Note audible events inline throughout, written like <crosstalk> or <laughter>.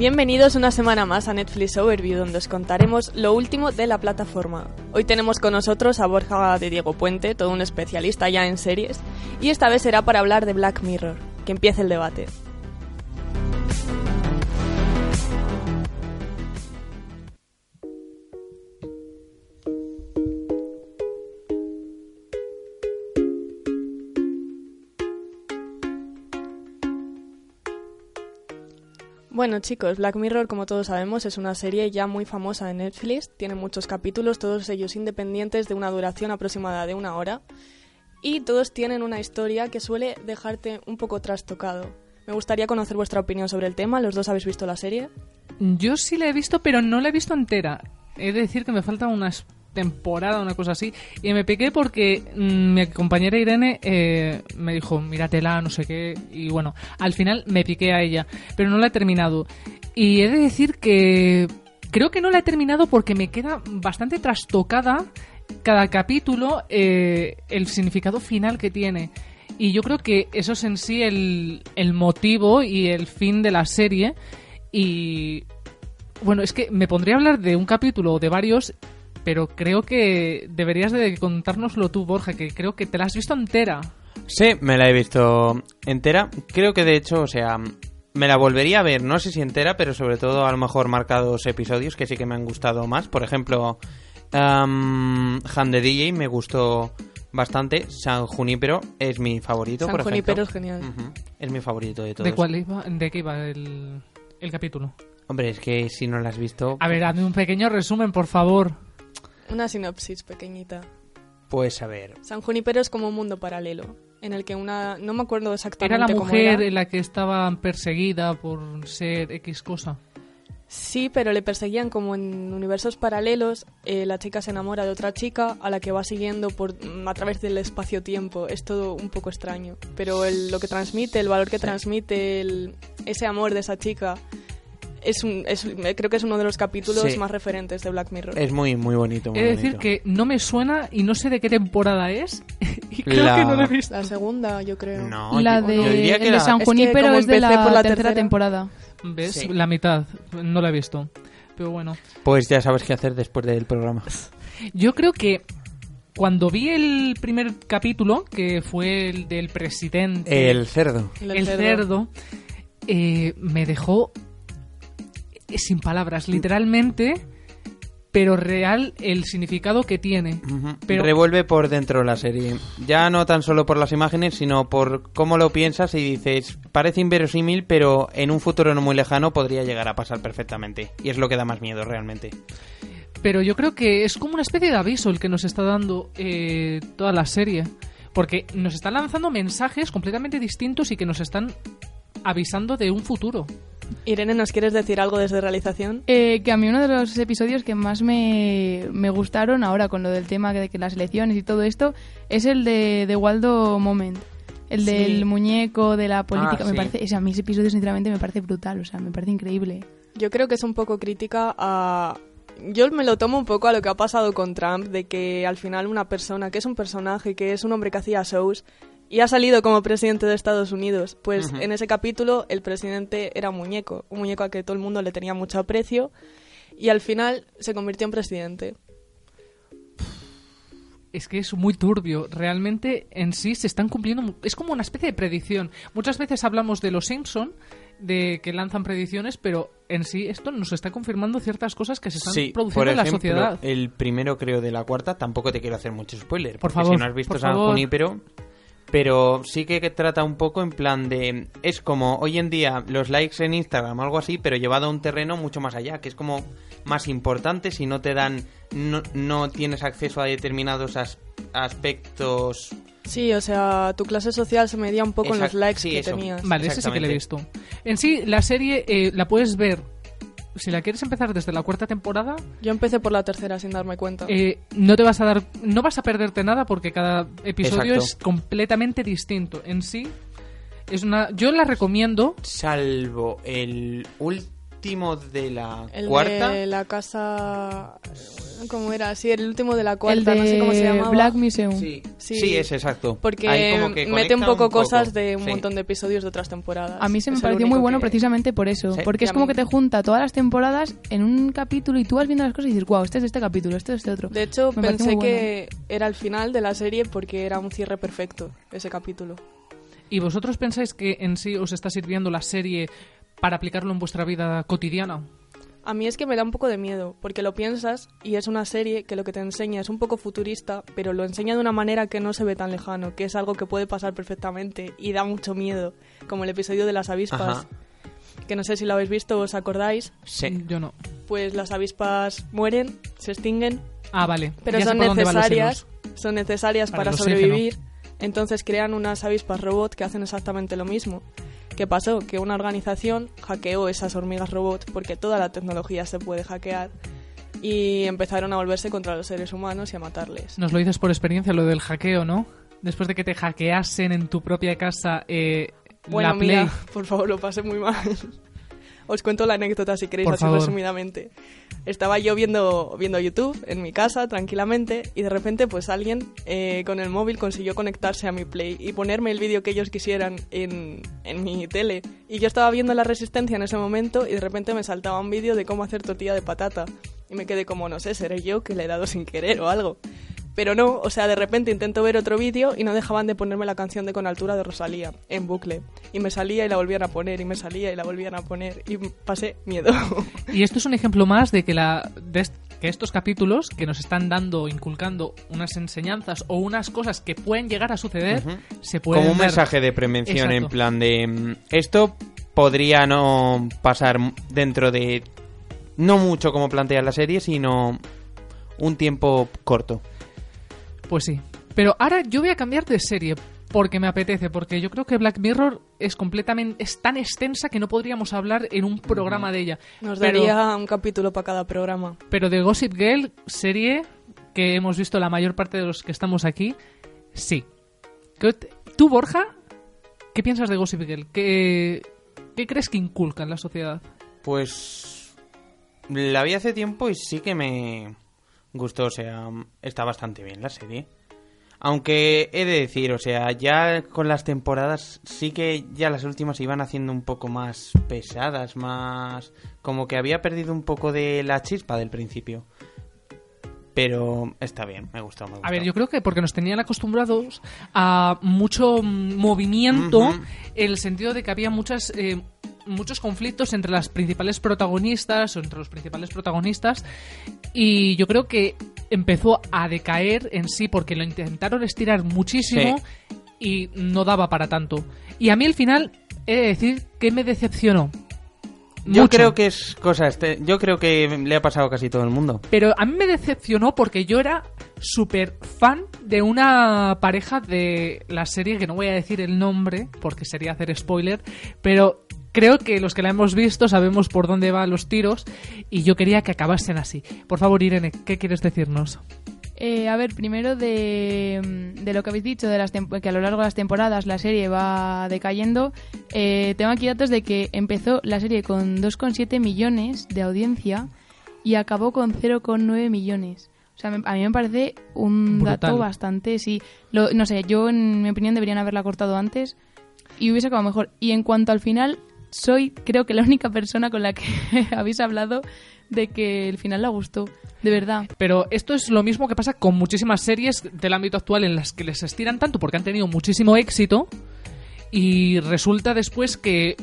Bienvenidos una semana más a Netflix Overview, donde os contaremos lo último de la plataforma. Hoy tenemos con nosotros a Borja de Diego Puente, todo un especialista ya en series, y esta vez será para hablar de Black Mirror. Que empiece el debate. Bueno chicos, Black Mirror, como todos sabemos, es una serie ya muy famosa de Netflix, tiene muchos capítulos, todos ellos independientes de una duración aproximada de una hora, y todos tienen una historia que suele dejarte un poco trastocado. Me gustaría conocer vuestra opinión sobre el tema, los dos habéis visto la serie. Yo sí la he visto, pero no la he visto entera. He de decir que me falta unas temporada, una cosa así. Y me piqué porque mm, mi compañera Irene eh, me dijo, míratela, no sé qué. Y bueno, al final me piqué a ella, pero no la he terminado. Y he de decir que creo que no la he terminado porque me queda bastante trastocada cada capítulo eh, el significado final que tiene. Y yo creo que eso es en sí el, el motivo y el fin de la serie. Y bueno, es que me pondría a hablar de un capítulo o de varios pero creo que deberías de contárnoslo tú, Borja, que creo que te la has visto entera. Sí, me la he visto entera. Creo que de hecho, o sea, me la volvería a ver, no sé si entera, pero sobre todo a lo mejor marcados episodios que sí que me han gustado más. Por ejemplo, um, Han de DJ me gustó bastante. San Junípero es mi favorito, San por Junípero ejemplo. es genial. Es mi favorito de todos. ¿De cuál iba? ¿De qué iba el, el capítulo? Hombre, es que si no la has visto, A ver, hazme un pequeño resumen, por favor. Una sinopsis pequeñita. pues a ver. San Junipero es como un mundo paralelo, en el que una... No me acuerdo exactamente Era la cómo mujer era. en la que estaba perseguida por ser X cosa. Sí, pero le perseguían como en universos paralelos. eh, la chica se enamora de otra chica a la que va siguiendo por mm, a través del espacio-tiempo. Es todo un poco extraño. Pero el- lo que transmite, el valor que transmite el- ese amor de esa chica, es un, es- creo que es uno de los capítulos Sí. más referentes de Black Mirror. Es muy, muy bonito. Muy He de decir que no me suena y no sé de qué temporada es. <laughs> y creo La- que no la he visto. La segunda, yo creo. No, la yo- de, yo diría que el de San Es que Junípero es de la, por la tercera, tercera- temporada. ¿Ves? Sí. La mitad. No la he visto. Pero bueno. Pues ya sabes qué hacer después del programa. <laughs> Yo creo que cuando vi el primer capítulo, que fue el del presidente, El cerdo. El el cerdo. cerdo, eh, me dejó sin palabras, literalmente, pero real el significado que tiene. Pero- Revuelve por dentro la serie. Ya no tan solo por las imágenes, sino por cómo lo piensas y dices, parece inverosímil, pero en un futuro no muy lejano podría llegar a pasar perfectamente. Y es lo que da más miedo realmente. Pero yo creo que es como una especie de aviso el que nos está dando eh, toda la serie. Porque nos están lanzando mensajes completamente distintos y que nos están avisando de un futuro. Irene, ¿nos quieres decir algo desde realización? Eh, que a mí uno de los episodios que más me, me gustaron ahora con lo del tema de que las elecciones y todo esto es el de, de Waldo Moment. El Sí. del muñeco, de la política. Ah, me sí. parece, ese, a mí ese episodio sinceramente me parece brutal, o sea, me parece increíble. Yo creo que es un poco crítica a... Yo me lo tomo un poco a lo que ha pasado con Trump, de que al final una persona que es un personaje, que es un hombre que hacía shows y ha salido como presidente de Estados Unidos, pues en ese capítulo el presidente era un muñeco, un muñeco a que todo el mundo le tenía mucho aprecio y al final se convirtió en presidente. Es que es muy turbio. Realmente en sí se están cumpliendo. Es como una especie de predicción. Muchas veces hablamos de los Simpson, de que lanzan predicciones, pero en sí esto nos está confirmando ciertas cosas que se están Sí, produciendo por en la sociedad. el primero creo de la cuarta, tampoco te quiero hacer mucho spoiler. Por porque favor, si no has visto San favor. Junípero, pero sí que trata un poco en plan de... Es como hoy en día los likes en Instagram o algo así, pero llevado a un terreno mucho más allá, que es como más importante si no te dan... No, no tienes acceso a determinados as- aspectos... Sí, o sea, tu clase social se medía un poco en los likes sí, que eso. tenías. Vale, ese sí que lo he visto. En sí, la serie eh, la puedes ver. Si la quieres empezar desde la cuarta temporada, Yo empecé por la tercera sin darme cuenta. eh, no te vas a dar, no vas a perderte nada porque cada episodio Exacto. es completamente distinto. En sí, es una, yo la recomiendo. Salvo el último de la el cuarta... de la casa... ¿Cómo era? Sí, el último de la El cuarta, de no sé cómo se llamaba. Black Museum. Sí, Sí. sí, es exacto. Porque Ahí como que mete un poco, un poco. cosas de un Sí. montón de episodios de otras temporadas. A mí se me Es el pareció muy bueno que- precisamente por eso, Sí. porque Y es como mí- que te junta todas las temporadas en un capítulo y tú vas viendo las cosas y dices, wow, este es de este capítulo, este es este otro. De hecho, Me pensé que era el final de la serie porque era un cierre perfecto, ese capítulo. ¿Y vosotros pensáis que en sí os está sirviendo la serie para aplicarlo en vuestra vida cotidiana? A mí es que me da un poco de miedo, porque lo piensas y es una serie que lo que te enseña es un poco futurista, pero lo enseña de una manera que no se ve tan lejano, que es algo que puede pasar perfectamente y da mucho miedo, como el episodio de las avispas, Ajá. que no sé si lo habéis visto o os acordáis, Sí. Yo no. pues las avispas mueren, se extinguen, Ah, vale. pero Ya sé son por dónde van los necesarias, son necesarias Para para, sobrevivir. Entonces crean unas avispas robot que hacen exactamente lo mismo. ¿Qué pasó? Que una organización hackeó esas hormigas robot porque toda la tecnología se puede hackear y empezaron a volverse contra los seres humanos y a matarles. Nos lo dices por experiencia, lo del hackeo, ¿no? Después de que te hackeasen en tu propia casa eh, Bueno, la Play. mira, por favor, lo pasé muy mal. Os cuento la anécdota si queréis, Por así favor. resumidamente. Estaba yo viendo, viendo YouTube en mi casa, tranquilamente, y de repente, pues alguien eh, con el móvil consiguió conectarse a mi Play y ponerme el vídeo que ellos quisieran en, en mi tele. Y yo estaba viendo la resistencia en ese momento y de repente me saltaba un vídeo de cómo hacer tortilla de patata. Y me quedé como, no sé, seré yo que le he dado sin querer o algo. Pero no, o sea, de repente intento ver otro vídeo y no dejaban de ponerme la canción de Con Altura de Rosalía en bucle. Y me salía y la volvían a poner, y me salía y la volvían a poner. Y pasé miedo. <laughs> Y esto es un ejemplo más de que, la, de est- que estos capítulos que nos están dando, inculcando unas enseñanzas o unas cosas que pueden llegar a suceder, se pueden Como un mensaje de prevención en plan de... mm, Esto podría no pasar dentro de... No mucho como plantea la serie, sino un tiempo corto. Pues sí. Pero ahora yo voy a cambiar de serie porque me apetece, porque yo creo que Black Mirror es completamente es tan extensa que no podríamos hablar en un programa de ella. Nos Pero- daría un capítulo para cada programa. Pero de Gossip Girl, serie que hemos visto la mayor parte de los que estamos aquí, sí. ¿Qué te- ¿Tú, Borja, qué piensas de Gossip Girl? ¿Qué, qué crees que inculca en la sociedad? Pues la vi hace tiempo y sí que me gustó, o sea, está bastante bien la serie. Aunque he de decir, o sea, ya con las temporadas sí que ya las últimas se iban haciendo un poco más pesadas, más como que había perdido un poco de la chispa del principio. Pero está bien, me gustó, me gustó. A ver, yo creo que porque nos tenían acostumbrados a mucho movimiento, en el sentido de que había muchas, eh, muchos conflictos entre las principales protagonistas o entre los principales protagonistas, y yo creo que empezó a decaer en sí porque lo intentaron estirar muchísimo y no daba para tanto. Y a mí al final he de decir que me decepcionó. Yo Mucho. creo que es cosa, este, yo creo que le ha pasado a casi todo el mundo. Pero a mí me decepcionó porque yo era súper fan de una pareja de la serie, que no voy a decir el nombre porque sería hacer spoiler, pero creo que los que la hemos visto sabemos por dónde van los tiros y yo quería que acabasen así. Por favor, Irene, ¿qué quieres decirnos? Eh, a ver, primero de, mm, de lo que habéis dicho, de las que a lo largo de las temporadas la serie va decayendo. eh, tengo aquí datos de que empezó la serie con 2,7 millones de audiencia y acabó con 0,9 millones. O sea, me- a mí me parece un Brutal. dato bastante, sí. Lo- no sé, yo en mi opinión deberían haberla cortado antes y hubiese acabado mejor. Y en cuanto al final, soy creo que la única persona con la que <laughs> habéis hablado de que el final la gustó. De verdad. Pero esto es lo mismo que pasa con muchísimas series del ámbito actual en las que les estiran tanto porque han tenido muchísimo éxito y resulta después que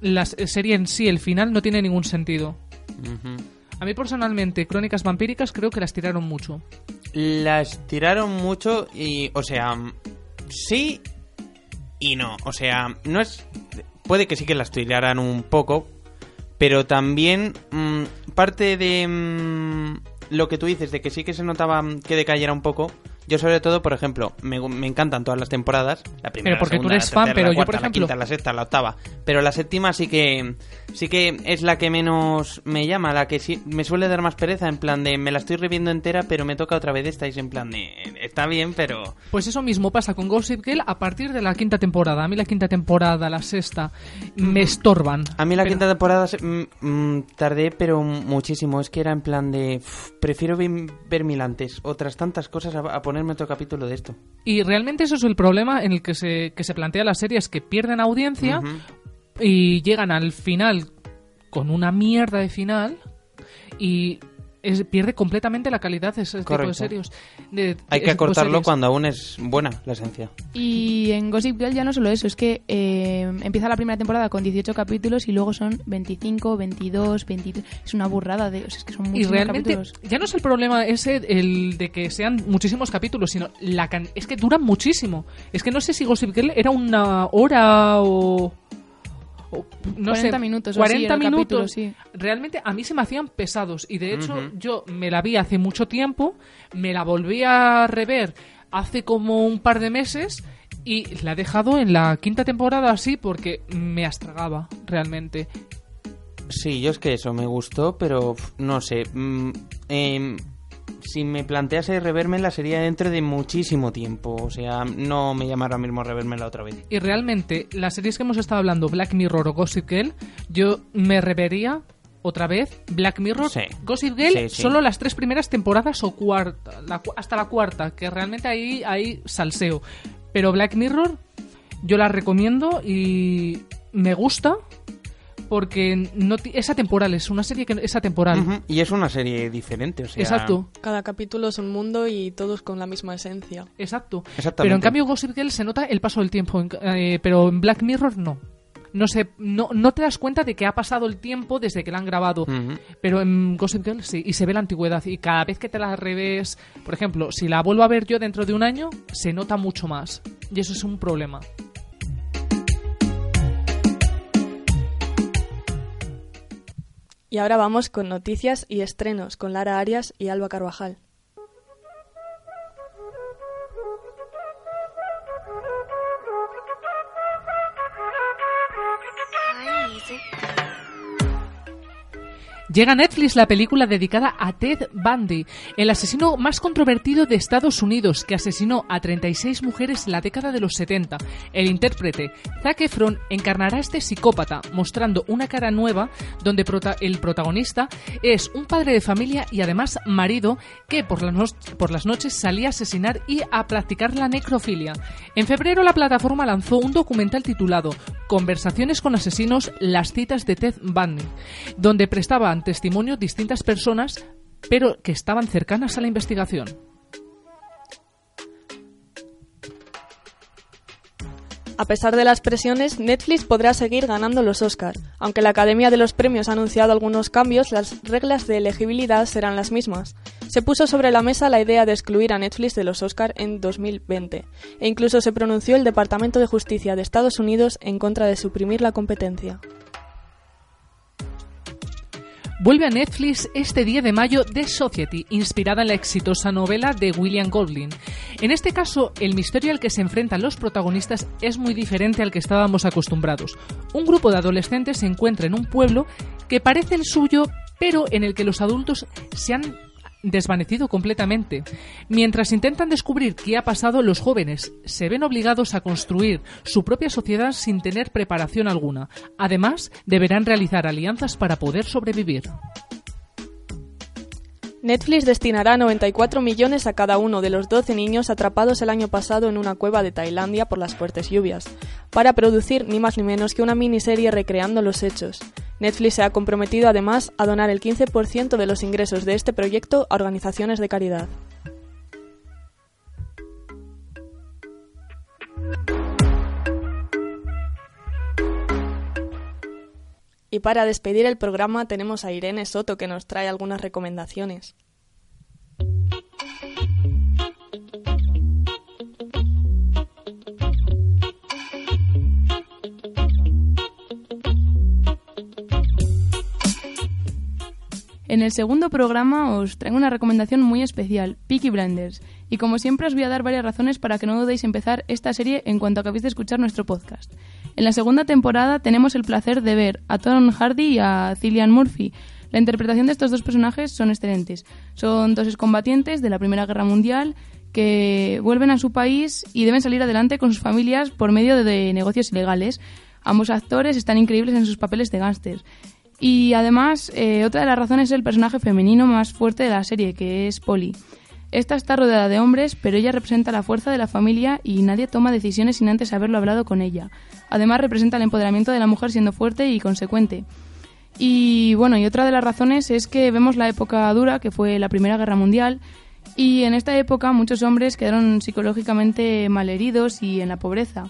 la serie en sí, el final, no tiene ningún sentido. A mí personalmente, Crónicas Vampíricas creo que las tiraron mucho. Las tiraron mucho y, o sea, sí y no. O sea, no es. Puede que sí que la estudiaran un poco, pero también mm, parte de mm, lo que tú dices, de que sí que se notaba que decayera un poco. Yo sobre todo, por ejemplo, me, me encantan todas las temporadas. La primera, Pero porque la tú segunda, eres la fan, tercera, pero la yo, cuarta, por la quinta, la sexta, la octava. Pero la séptima sí que sí que es la que menos me llama, la que sí me suele dar más pereza, en plan de me la estoy reviendo entera, pero me toca otra vez esta y es en plan de está bien, pero Pues eso mismo pasa con Gossip Girl a partir de la quinta temporada. A mí la quinta temporada, la sexta, me estorban. A mí la Pero- quinta temporada mm, mm, tardé, pero muchísimo. Es que era en plan de. "Uf, prefiero ver, mil antes. Otras tantas cosas a, a ponerme otro capítulo de esto. Y realmente eso es el problema en el que se, que se plantea la serie, es que pierden audiencia y llegan al final con una mierda de final y es- pierde completamente la calidad de ese tipo de Correcto. series. de- Hay que acortarlo series. cuando aún es buena la esencia. Y en Gossip Girl ya no solo eso, es que eh, empieza la primera temporada con 18 capítulos y luego son 25, 22, 23. Es una burrada de. O sea, es que son Y muchísimos realmente capítulos. ya no es el problema ese el de que sean muchísimos capítulos, sino la can- es que duran muchísimo. Es que no sé si Gossip Girl era una hora o, o no 40 sé, minutos o así 40 era el capítulo, minutos. sí. Realmente a mí se me hacían pesados y de hecho yo me la vi hace mucho tiempo, me la volví a rever hace como un par de meses y la he dejado en la quinta temporada así porque me astragaba realmente. Sí, yo es que eso me gustó, pero no sé. mm, em, si me plantease revérmela sería dentro de muchísimo tiempo. O sea, no me llama ahora mismo revérmela otra vez. Y realmente, las series que hemos estado hablando, Black Mirror o Gossip Girl, yo me revería otra vez Black Mirror, Sí. Gossip Girl, Sí, sí. solo las tres primeras temporadas o cuarta, la hasta la cuarta, que realmente ahí hay salseo. Pero Black Mirror, yo la recomiendo y me gusta porque no ti- es atemporal, es una serie que es atemporal. Y es una serie diferente, o sea... Exacto. Cada capítulo es un mundo y todos con la misma esencia. Exacto. Exactamente. Pero en cambio Gossip Girl se nota el paso del tiempo, en- eh, pero en Black Mirror no. No, sé, no, no te das cuenta de que ha pasado el tiempo desde que la han grabado. Pero en Gossip Girl sí, y se ve la antigüedad. Y cada vez que te la revés, por ejemplo, si la vuelvo a ver yo dentro de un año, se nota mucho más. Y eso es un problema. Y ahora vamos con noticias y estrenos con Lara Arias y Alba Carvajal. Llega a Netflix la película dedicada a Ted Bundy, el asesino más controvertido de Estados Unidos, que asesinó a 36 mujeres en la década de los 70. El intérprete Zac Efron encarnará este psicópata, mostrando una cara nueva donde el protagonista es un padre de familia y además marido que por las, por las noches salía a asesinar y a practicar la necrofilia. En febrero la plataforma lanzó un documental titulado Conversaciones con asesinos, las citas de Ted Bundy, donde prestaban testimonio distintas personas, pero que estaban cercanas a la investigación. A pesar de las presiones, Netflix podrá seguir ganando los Oscars. Aunque la Academia de los Premios ha anunciado algunos cambios, las reglas de elegibilidad serán las mismas. Se puso sobre la mesa la idea de excluir a Netflix de los Oscars en 2020, e incluso se pronunció el Departamento de Justicia de Estados Unidos en contra de suprimir la competencia. Vuelve a Netflix este 10 de mayo The Society, inspirada en la exitosa novela de William Golding. En este caso, el misterio al que se enfrentan los protagonistas es muy diferente al que estábamos acostumbrados. Un grupo de adolescentes se encuentra en un pueblo que parece el suyo, pero en el que los adultos se han desvanecido completamente. Mientras intentan descubrir qué ha pasado, los jóvenes se ven obligados a construir su propia sociedad sin tener preparación alguna. Además, deberán realizar alianzas para poder sobrevivir. Netflix destinará 94 millones a cada uno de los 12 niños atrapados el año pasado en una cueva de Tailandia por las fuertes lluvias, para producir ni más ni menos que una miniserie recreando los hechos. Netflix se ha comprometido además a donar el 15% de los ingresos de este proyecto a organizaciones de caridad. Y para despedir el programa tenemos a Irene Soto que nos trae algunas recomendaciones. En el segundo programa os traigo una recomendación muy especial, Peaky Blinders, y como siempre os voy a dar varias razones para que no dudéis empezar esta serie en cuanto acabéis de escuchar nuestro podcast. En la segunda temporada tenemos el placer de ver a Tom Hardy y a Cillian Murphy. La interpretación de estos dos personajes son excelentes. Son dos excombatientes de la Primera Guerra Mundial que vuelven a su país y deben salir adelante con sus familias por medio de negocios ilegales. Ambos actores están increíbles en sus papeles de gángster. Y además, eh, otra de las razones es el personaje femenino más fuerte de la serie, que es Polly. Esta está rodeada de hombres, pero ella representa la fuerza de la familia y nadie toma decisiones sin antes haberlo hablado con ella. Además, representa el empoderamiento de la mujer siendo fuerte y consecuente. Y bueno, y otra de las razones es que vemos la época dura, que fue la Primera Guerra Mundial, y en esta época muchos hombres quedaron psicológicamente malheridos y en la pobreza.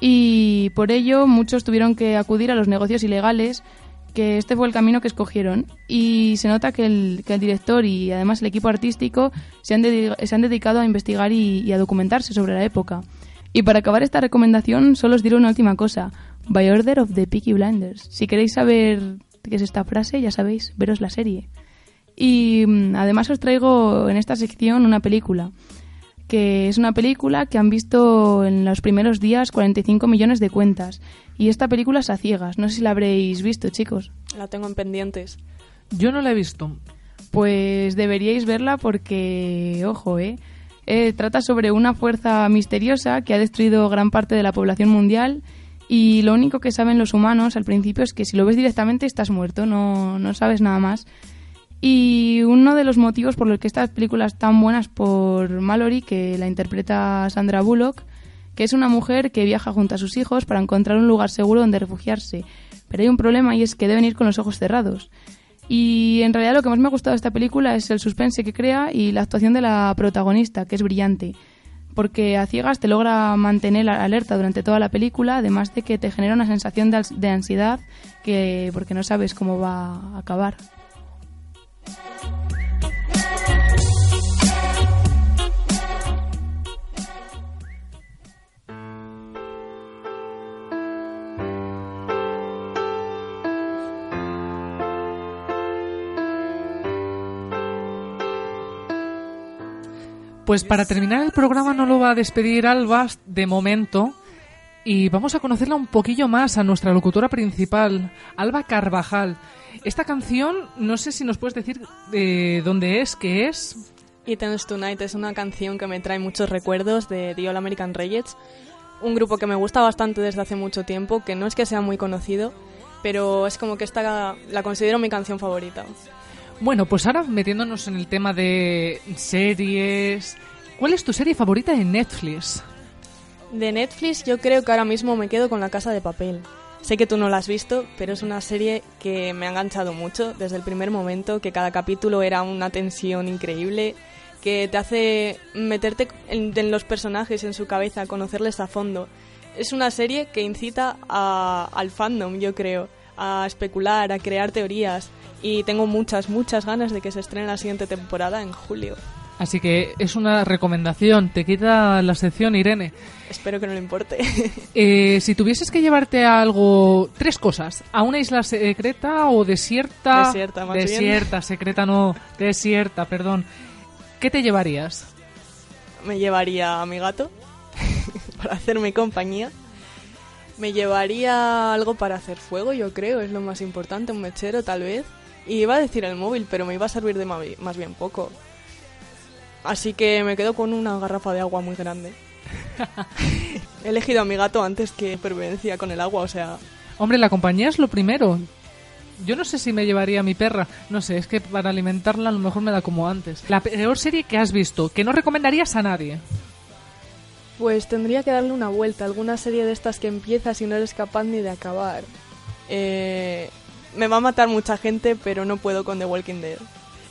Y por ello muchos tuvieron que acudir a los negocios ilegales, que este fue el camino que escogieron. Y se nota que el, que el director y además el equipo artístico se han, se han dedicado a investigar y, y, a documentarse sobre la época. Y para acabar esta recomendación, solo os diré una última cosa. By order of the Peaky Blinders. Si queréis saber qué es esta frase, ya sabéis, veros la serie. Y mm, además os traigo en esta sección una película, que es una película que han visto en los primeros días 45 millones de cuentas. Y esta película es a ciegas. No sé si la habréis visto, chicos. La tengo en pendientes. Yo no la he visto. Pues deberíais verla porque, ojo, ¿eh? eh trata sobre una fuerza misteriosa que ha destruido gran parte de la población mundial y lo único que saben los humanos al principio es que si lo ves directamente estás muerto, no, no sabes nada más. Y uno de los motivos por los que estas películas tan buenas por Mallory, que la interpreta Sandra Bullock, que es una mujer que viaja junto a sus hijos para encontrar un lugar seguro donde refugiarse. Pero hay un problema y es que deben ir con los ojos cerrados. Y en realidad lo que más me ha gustado de esta película es el suspense que crea y la actuación de la protagonista, que es brillante porque a ciegas te logra mantener alerta durante toda la película, además de que te genera una sensación de, ansiedad que porque no sabes cómo va a acabar. Pues para terminar el programa no lo va a despedir Alba de momento y vamos a conocerla un poquillo más a nuestra locutora principal, Alba Carvajal. Esta canción, no sé si nos puedes decir de dónde es, qué es. Etern's Tonight es una canción que me trae muchos recuerdos de The All American Rejects, un grupo que me gusta bastante desde hace mucho tiempo, que no es que sea muy conocido, pero es como que esta la considero mi canción favorita. Bueno, pues ahora metiéndonos en el tema de series, ¿cuál es tu serie favorita de Netflix? De Netflix yo creo que ahora mismo me quedo con La Casa de Papel. Sé que tú no la has visto, pero es una serie que me ha enganchado mucho desde el primer momento, que cada capítulo era una tensión increíble, que te hace meterte en, los personajes, en su cabeza, conocerles a fondo. Es una serie que incita al fandom, yo creo, a especular, a crear teorías y tengo muchas, muchas ganas de que se estrene la siguiente temporada en julio. Así que es una recomendación. Te quita la sección, Irene. Espero que no le importe. <laughs> Eh, si tuvieses que llevarte a algo, tres cosas, a una isla secreta o desierta. Desierta, más Desierta, secreta no, desierta, perdón. ¿Qué te llevarías? Me llevaría a mi gato <laughs> para hacerme compañía. Me llevaría algo para hacer fuego, yo creo, es lo más importante, un mechero tal vez. Y iba a decir el móvil, pero me iba a servir de más bien poco. Así que me quedo con una garrafa de agua muy grande. He elegido a mi gato antes que pervivencia con el agua, o sea... Hombre, la compañía es lo primero. Yo no sé si me llevaría a mi perra. No sé, es que para alimentarla a lo mejor me da como antes. La peor serie que has visto, que no recomendarías a nadie. Pues tendría que darle una vuelta. Alguna serie de estas que empiezas y no eres capaz ni de acabar. Eh, me va a matar mucha gente, pero no puedo con The Walking Dead.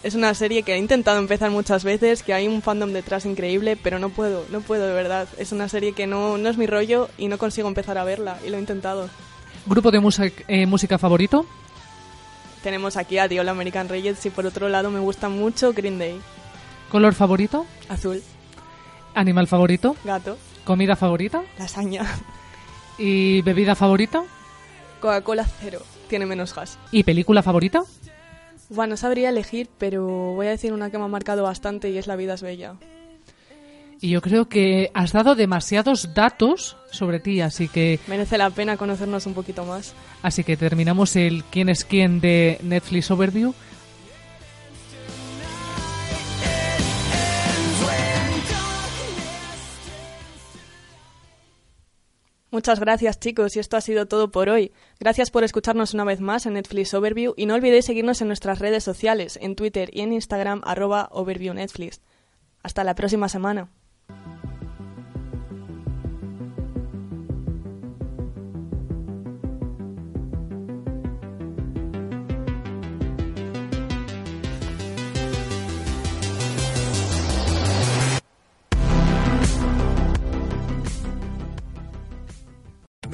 Es una serie que he intentado empezar muchas veces, que hay un fandom detrás increíble, pero no puedo, no puedo de verdad. Es una serie que no, no es mi rollo y no consigo empezar a verla, y lo he intentado. ¿Grupo de eh, música favorito? Tenemos aquí a The All American Reyes y por otro lado me gusta mucho Green Day. ¿Color favorito? Azul. ¿Animal favorito? Gato. ¿Comida favorita? Lasaña. ¿Y bebida favorita? Coca-Cola cero tiene menos gas. ¿Y película favorita? Bueno, no sabría elegir, pero voy a decir una que me ha marcado bastante y es La vida es bella. Y yo creo que has dado demasiados datos sobre ti, así que Merece la pena conocernos un poquito más. así que terminamos el quién es quién de Netflix Overview. Muchas gracias chicos y esto ha sido todo por hoy. Gracias por escucharnos una vez más en Netflix Overview y no olvidéis seguirnos en nuestras redes sociales, en Twitter y en Instagram arroba Overview Netflix. Hasta la próxima semana.